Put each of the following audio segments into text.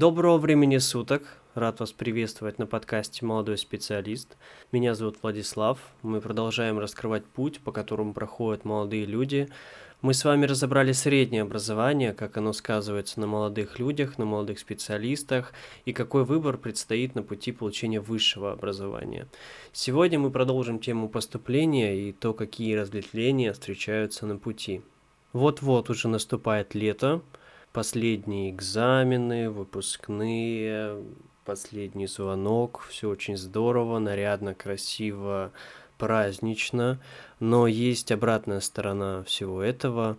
Доброго времени суток! Рад вас приветствовать на подкасте «Молодой специалист». Меня зовут Владислав. Мы продолжаем раскрывать путь, по которому проходят молодые люди. Мы с вами разобрали среднее образование, как оно сказывается на молодых людях, на молодых специалистах и какой выбор предстоит на пути получения высшего образования. Сегодня мы продолжим тему поступления и то, какие разветвления встречаются на пути. Вот-вот уже наступает лето, последние экзамены, выпускные, последний звонок, все очень здорово, нарядно, красиво, празднично, но есть обратная сторона всего этого.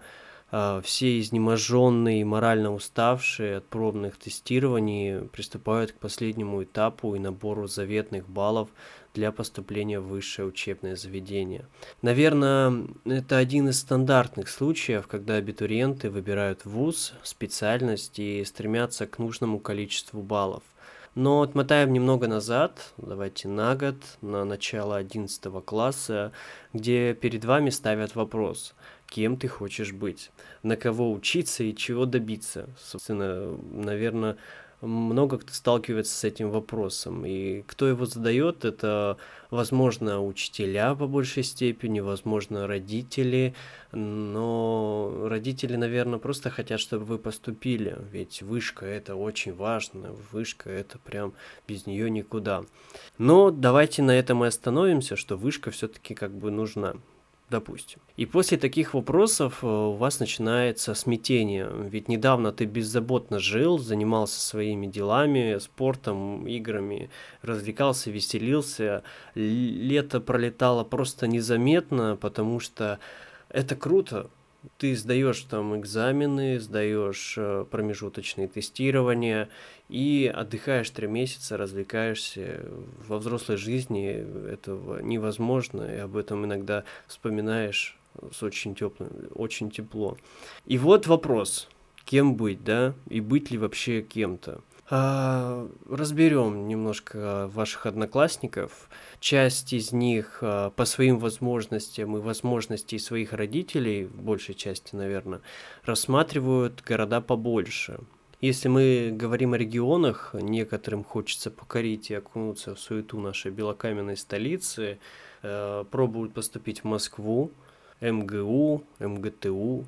А, все изнеможенные и морально уставшие от пробных тестирований приступают к последнему этапу и набору заветных баллов для поступления в высшее учебное заведение. Наверное, это один из стандартных случаев, когда абитуриенты выбирают вуз, специальность и стремятся к нужному количеству баллов. Но отмотаем немного назад, давайте на год, на начало 11 класса, где перед вами ставят вопрос, кем ты хочешь быть, на кого учиться и чего добиться. Собственно, наверное, много кто сталкивается с этим вопросом. И кто его задает, это, возможно, учителя по большей степени, возможно, родители. Но родители, наверное, просто хотят, чтобы вы поступили. Ведь вышка это очень важно. Вышка это прям без нее никуда. Но давайте на этом и остановимся, что вышка все-таки как бы нужна допустим. И после таких вопросов э, у вас начинается смятение, ведь недавно ты беззаботно жил, занимался своими делами, спортом, играми, развлекался, веселился, лето пролетало просто незаметно, потому что это круто, ты сдаешь там экзамены, сдаешь э, промежуточные тестирования и отдыхаешь три месяца, развлекаешься. Во взрослой жизни этого невозможно, и об этом иногда вспоминаешь с очень теплым, очень тепло. И вот вопрос, кем быть, да, и быть ли вообще кем-то. А, разберем немножко ваших одноклассников. Часть из них а, по своим возможностям и возможностей своих родителей, в большей части, наверное, рассматривают города побольше. Если мы говорим о регионах, некоторым хочется покорить и окунуться в суету нашей белокаменной столицы, э, пробуют поступить в Москву, МГУ, МГТУ.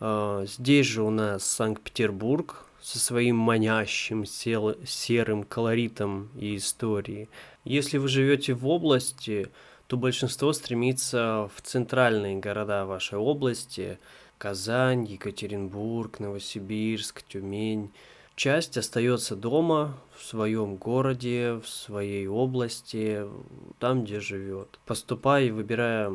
Э, здесь же у нас Санкт-Петербург, со своим манящим сел, серым колоритом и историей. Если вы живете в области, то большинство стремится в центральные города вашей области – Казань, Екатеринбург, Новосибирск, Тюмень – часть остается дома, в своем городе, в своей области, там, где живет, поступая и выбирая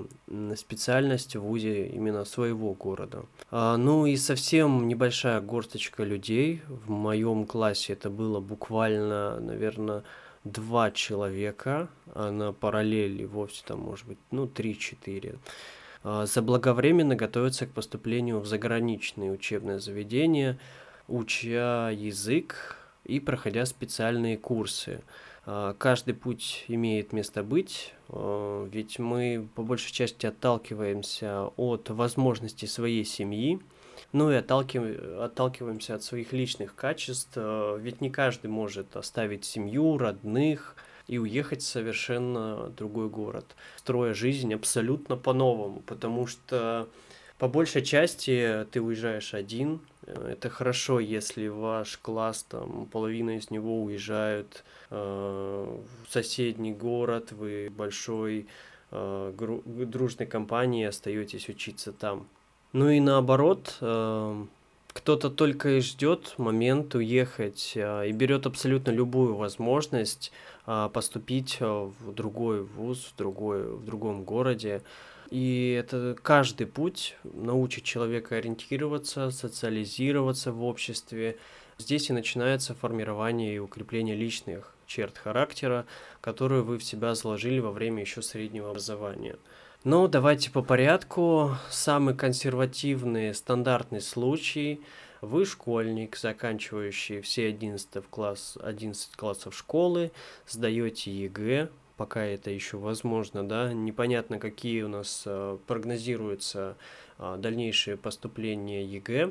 специальность в ВУЗе именно своего города. А, ну и совсем небольшая горсточка людей, в моем классе это было буквально, наверное, два человека, а на параллели вовсе там может быть, ну, три-четыре. А, заблаговременно готовятся к поступлению в заграничные учебные заведения – уча язык и проходя специальные курсы. А, каждый путь имеет место быть, а, ведь мы по большей части отталкиваемся от возможностей своей семьи, ну и отталкиваемся от своих личных качеств, а, ведь не каждый может оставить семью, родных и уехать в совершенно другой город, строя жизнь абсолютно по-новому, потому что по большей части ты уезжаешь один. Это хорошо, если ваш класс, там, половина из него уезжают э, в соседний город, вы большой э, гру- дружной компанией остаетесь учиться там. Ну и наоборот, э, кто-то только и ждет момент уехать э, и берет абсолютно любую возможность э, поступить в другой вуз, в, другой, в другом городе. И это каждый путь научит человека ориентироваться, социализироваться в обществе. Здесь и начинается формирование и укрепление личных черт характера, которые вы в себя заложили во время еще среднего образования. Но давайте по порядку. Самый консервативный, стандартный случай. Вы школьник, заканчивающий все 11, класс, 11 классов школы, сдаете ЕГЭ, пока это еще возможно, да, непонятно, какие у нас э, прогнозируются э, дальнейшие поступления ЕГЭ,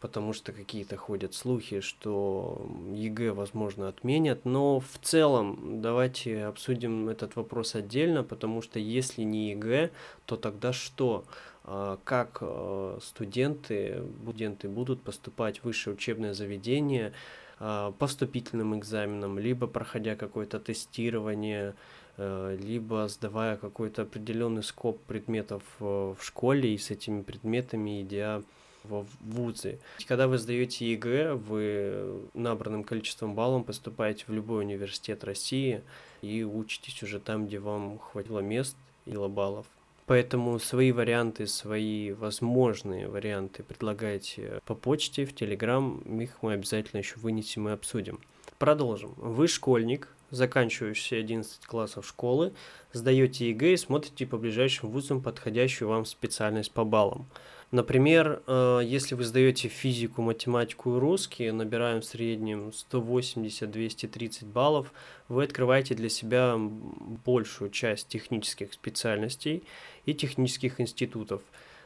потому что какие-то ходят слухи, что ЕГЭ, возможно, отменят. Но в целом давайте обсудим этот вопрос отдельно, потому что если не ЕГЭ, то тогда что? А, как а, студенты, студенты будут поступать в высшее учебное заведение а, по вступительным экзаменам, либо проходя какое-то тестирование, либо сдавая какой-то определенный scope предметов в школе и с этими предметами идя в вузы. Когда вы сдаете ЕГЭ, вы набранным количеством баллов поступаете в любой университет России и учитесь уже там, где вам хватило мест и баллов. Поэтому свои варианты, свои возможные варианты предлагайте по почте, в Телеграм. Их мы обязательно еще вынесем и обсудим. Продолжим. Вы школьник, заканчивающий 11 классов школы, сдаете ЕГЭ и смотрите по ближайшим вузам подходящую вам специальность по баллам. Например, э, если вы сдаете физику, математику и русский, набираем в среднем 180-230 баллов, вы открываете для себя большую часть технических специальностей и технических институтов.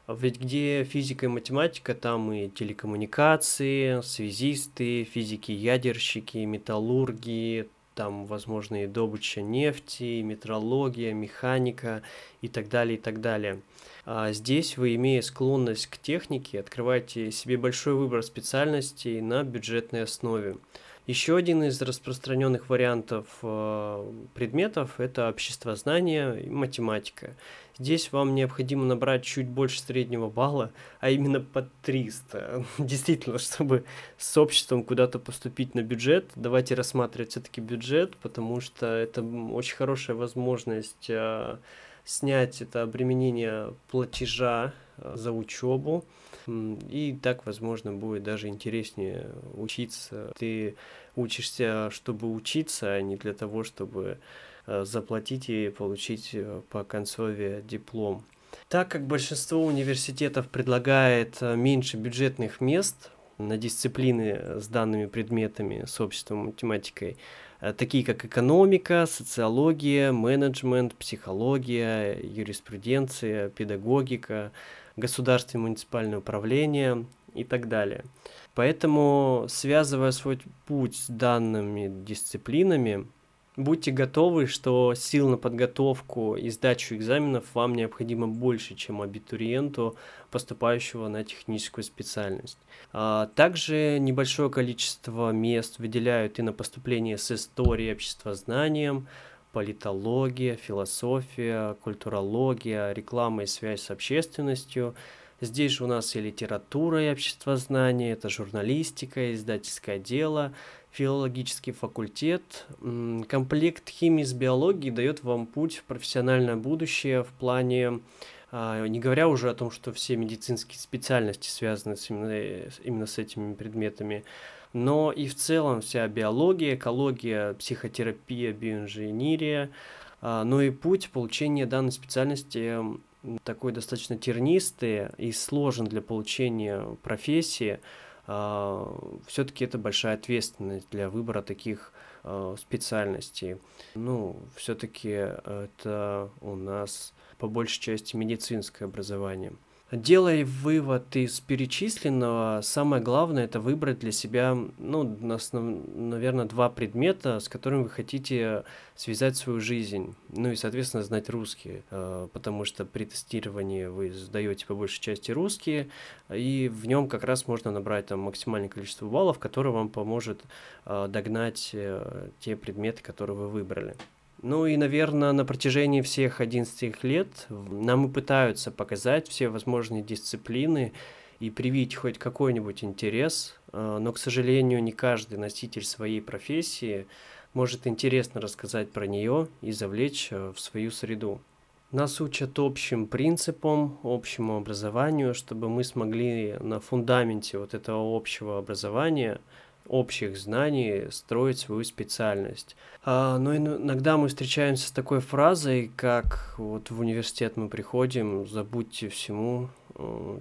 Ведь где физика и математика, там и телекоммуникации, связисты, физики-ядерщики, металлурги, там, возможно, и добыча нефти, метрология, механика и так далее, и так далее. А здесь вы, имея склонность к технике, открываете себе большой выбор специальностей на бюджетной основе. Еще один из распространенных вариантов э, предметов – это обществознание и математика. Здесь вам необходимо набрать чуть больше среднего балла, а именно под 300. Действительно, чтобы с обществом куда-то поступить на бюджет, давайте рассматривать все-таки бюджет, потому что это очень хорошая возможность э, снять это обременение платежа э, за учебу. И так, возможно, будет даже интереснее учиться. Ты учишься, чтобы учиться, а не для того, чтобы заплатить и получить э, по концове диплом. Так как большинство университетов предлагает меньше бюджетных мест на дисциплины с данными предметами, с обществом математикой, Э, такие как экономика, социология, менеджмент, психология, юриспруденция, педагогика, государственное и муниципальное управление и так далее. Поэтому, связывая свой путь с данными дисциплинами, Будьте готовы, что сил на подготовку и сдачу экзаменов вам необходимо больше, чем абитуриенту, поступающего на техническую специальность. А также небольшое количество мест выделяют и на поступление с историей, обществознанием, политология, философия, культурология, реклама и связь с общественностью. Здесь же у нас и литература, и обществознание, это журналистика, издательское дело, филологический факультет. Комплект химии с биологией дает вам путь в профессиональное будущее в плане, а, не говоря уже о том, что все медицинские специальности связаны с именно, именно с этими предметами, но и в целом вся биология, экология, психотерапия, биоинженерия, а, но и путь получения данной специальности такой достаточно тернистый и сложен для получения профессии, все-таки это большая ответственность для выбора таких а, специальностей. Ну, все-таки это у нас по большей части медицинское образование. Делая вывод из перечисленного, самое главное это выбрать для себя, ну, основ, наверное, два предмета, с которыми вы хотите связать свою жизнь. Ну и, соответственно, знать русский, э, потому что при тестировании вы сдаете по большей части русские, и в нем как раз можно набрать там максимальное количество баллов, которое вам поможет э, догнать э, те предметы, которые вы выбрали. Ну и, наверное, на протяжении всех 11 лет нам и пытаются показать все возможные дисциплины и привить хоть какой-нибудь интерес, э, но, к сожалению, не каждый носитель своей профессии может интересно рассказать про нее и завлечь э, в свою среду. Нас учат общим принципам, общему образованию, чтобы мы смогли на фундаменте вот этого общего образования – общих знаний строить свою специальность. А, но иногда мы встречаемся с такой фразой, как вот в университет мы приходим, забудьте всему,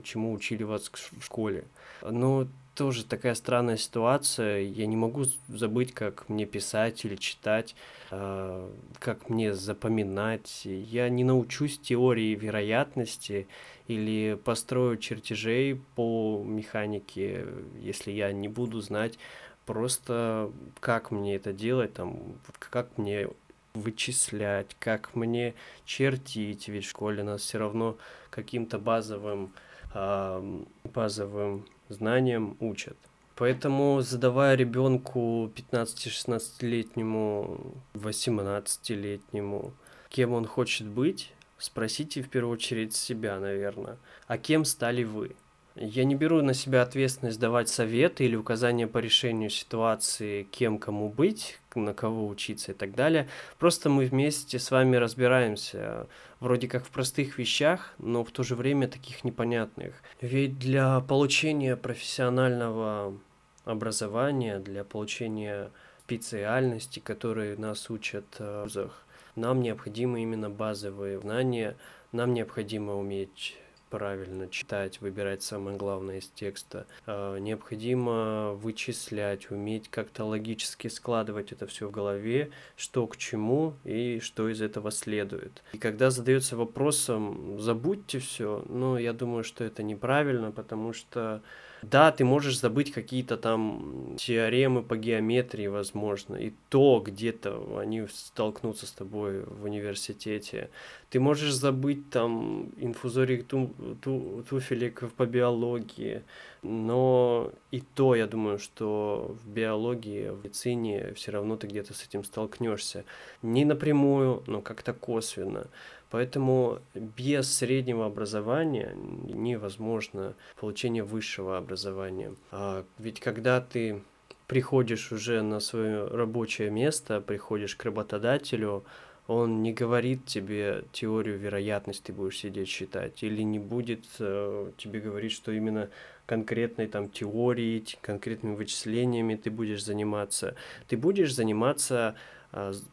чему учили вас в школе. Но тоже такая странная ситуация. Я не могу забыть, как мне писать или читать, э, как мне запоминать. Я не научусь теории вероятности или построю чертежей по механике, если я не буду знать просто как мне это делать, там, как мне вычислять, как мне чертить, ведь в школе нас все равно каким-то базовым, базовым знаниям учат. Поэтому, задавая ребенку 15-16-летнему, 18-летнему, кем он хочет быть, спросите в первую очередь себя, наверное, а кем стали вы? Я не беру на себя ответственность давать советы или указания по решению ситуации, кем кому быть, на кого учиться и так далее. Просто мы вместе с вами разбираемся, вроде как в простых вещах, но в то же время таких непонятных. Ведь для получения профессионального образования, для получения специальности, которые нас учат в вузах, нам необходимы именно базовые знания, нам необходимо уметь правильно читать, выбирать самое главное из текста. Э, необходимо вычислять, уметь как-то логически складывать это все в голове, что к чему и что из этого следует. И когда задается вопросом, забудьте все, ну, я думаю, что это неправильно, потому что да, ты можешь забыть какие-то там теоремы по геометрии, возможно, и то где-то они столкнутся с тобой в университете. Ты можешь забыть там инфузорий ту, ту, туфелек по биологии, но и то, я думаю, что в биологии, в медицине все равно ты где-то с этим столкнешься. Не напрямую, но как-то косвенно. Поэтому без среднего образования невозможно получение высшего образования. А ведь когда ты приходишь уже на свое рабочее место, приходишь к работодателю, он не говорит тебе теорию вероятности, ты будешь сидеть считать, или не будет э, тебе говорить, что именно конкретной там теорией, конкретными вычислениями ты будешь заниматься. Ты будешь заниматься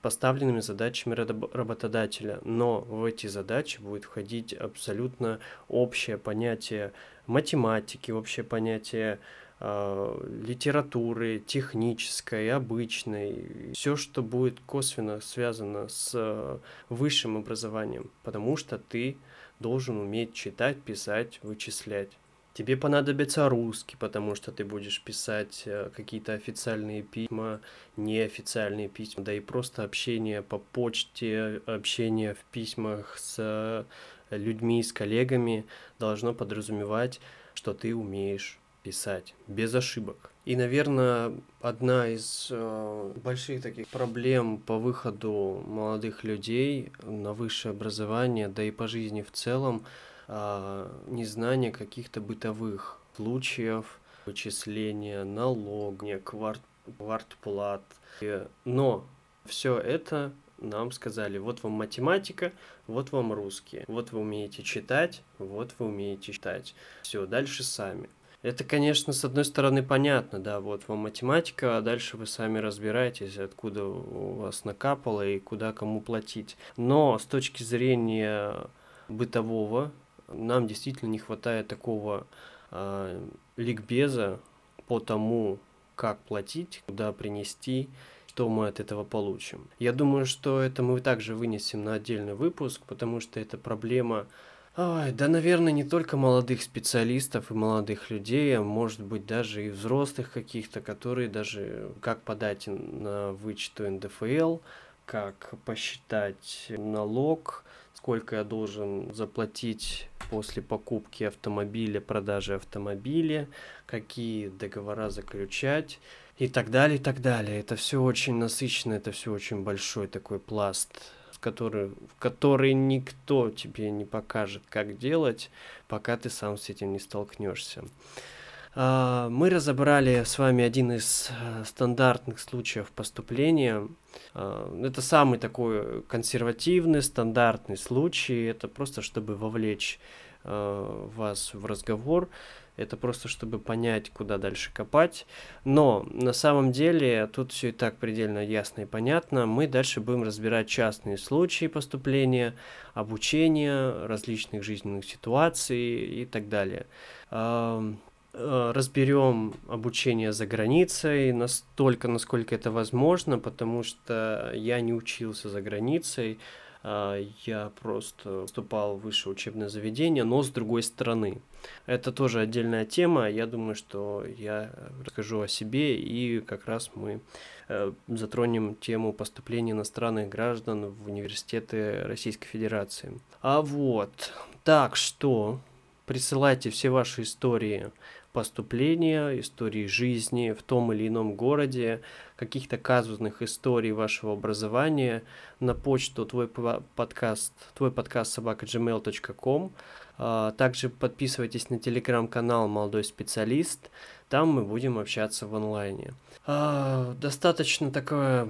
поставленными задачами работодателя, но в эти задачи будет входить абсолютно общее понятие математики, общее понятие э, литературы, технической, обычной, все, что будет косвенно связано с э, высшим образованием, потому что ты должен уметь читать, писать, вычислять. Тебе понадобится русский, потому что ты будешь писать э, какие-то официальные письма, неофициальные письма, да и просто общение по почте, общение в письмах с людьми, с коллегами должно подразумевать, что ты умеешь писать без ошибок. И, наверное, одна из э, больших таких проблем по выходу молодых людей на высшее образование, да и по жизни в целом, незнание каких-то бытовых случаев, вычисления налога, кварт, квартплат. Но все это нам сказали, вот вам математика, вот вам русский, вот вы умеете читать, вот вы умеете читать. Все, дальше сами. Это, конечно, с одной стороны понятно, да, вот вам математика, а дальше вы сами разбираетесь, откуда у вас накапало и куда кому платить. Но с точки зрения бытового нам действительно не хватает такого э, ликбеза по тому, как платить, куда принести, что мы от этого получим. Я думаю, что это мы также вынесем на отдельный выпуск, потому что это проблема Ой, да, наверное, не только молодых специалистов и молодых людей, а может быть даже и взрослых каких-то, которые даже как подать на вычету НДФЛ, как посчитать налог, сколько я должен заплатить после покупки автомобиля, продажи автомобиля, какие договора заключать и так далее, и так далее. Это все очень насыщенно, это все очень большой такой пласт, который, в который никто тебе не покажет, как делать, пока ты сам с этим не столкнешься. А, мы разобрали с вами один из э, стандартных случаев поступления. А, это самый такой консервативный, стандартный случай. Это просто чтобы вовлечь э, вас в разговор. Это просто чтобы понять, куда дальше копать. Но на самом деле тут все и так предельно ясно и понятно. Мы дальше будем разбирать частные случаи поступления, обучения, различных жизненных ситуаций и так далее. Э, разберем обучение за границей настолько, насколько это возможно, потому что я не учился за границей, а, я просто вступал в высшее учебное заведение, но с другой стороны. Это тоже отдельная тема, я думаю, что я расскажу о себе и как раз мы э, затронем тему поступления иностранных граждан в университеты Российской Федерации. А вот, так что присылайте все ваши истории поступления, истории жизни в том или ином городе, каких-то казусных историй вашего образования на почту твой подкаст, твой подкаст собака gmail.com. А, также подписывайтесь на телеграм-канал «Молодой специалист», там мы будем общаться в онлайне. А, достаточно такая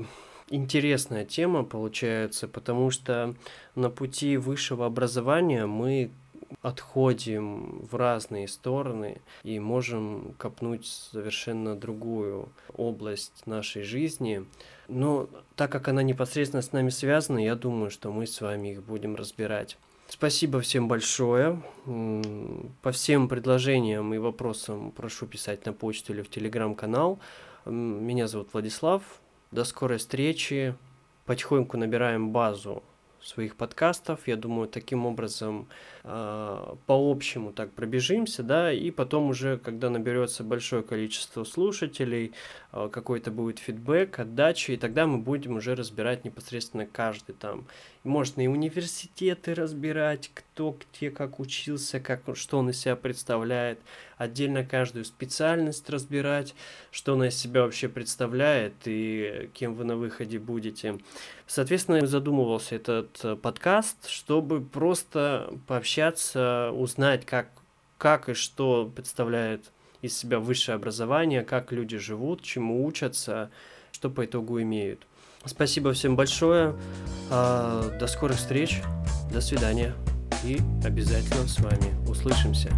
интересная тема получается, потому что на пути высшего образования мы отходим в разные стороны и можем копнуть совершенно другую область нашей жизни. Но так как она непосредственно с нами связана, я думаю, что мы с вами их будем разбирать. Спасибо всем большое. По всем предложениям и вопросам прошу писать на почту или в телеграм-канал. Меня зовут Владислав. До скорой встречи. Потихоньку набираем базу своих подкастов. Я думаю, таким образом по общему так пробежимся, да, и потом уже, когда наберется большое количество слушателей, э, какой-то будет фидбэк, отдача, и тогда мы будем уже разбирать непосредственно каждый там. Можно и университеты разбирать, кто где как учился, как, что он из себя представляет, отдельно каждую специальность разбирать, что она из себя вообще представляет и кем вы на выходе будете. Соответственно, задумывался этот э, подкаст, чтобы просто пообщаться, узнать, как, как и что представляет из себя высшее образование, как люди живут, чему учатся, что по итогу имеют. Спасибо всем большое. А, до скорых встреч. До свидания. И обязательно с вами услышимся.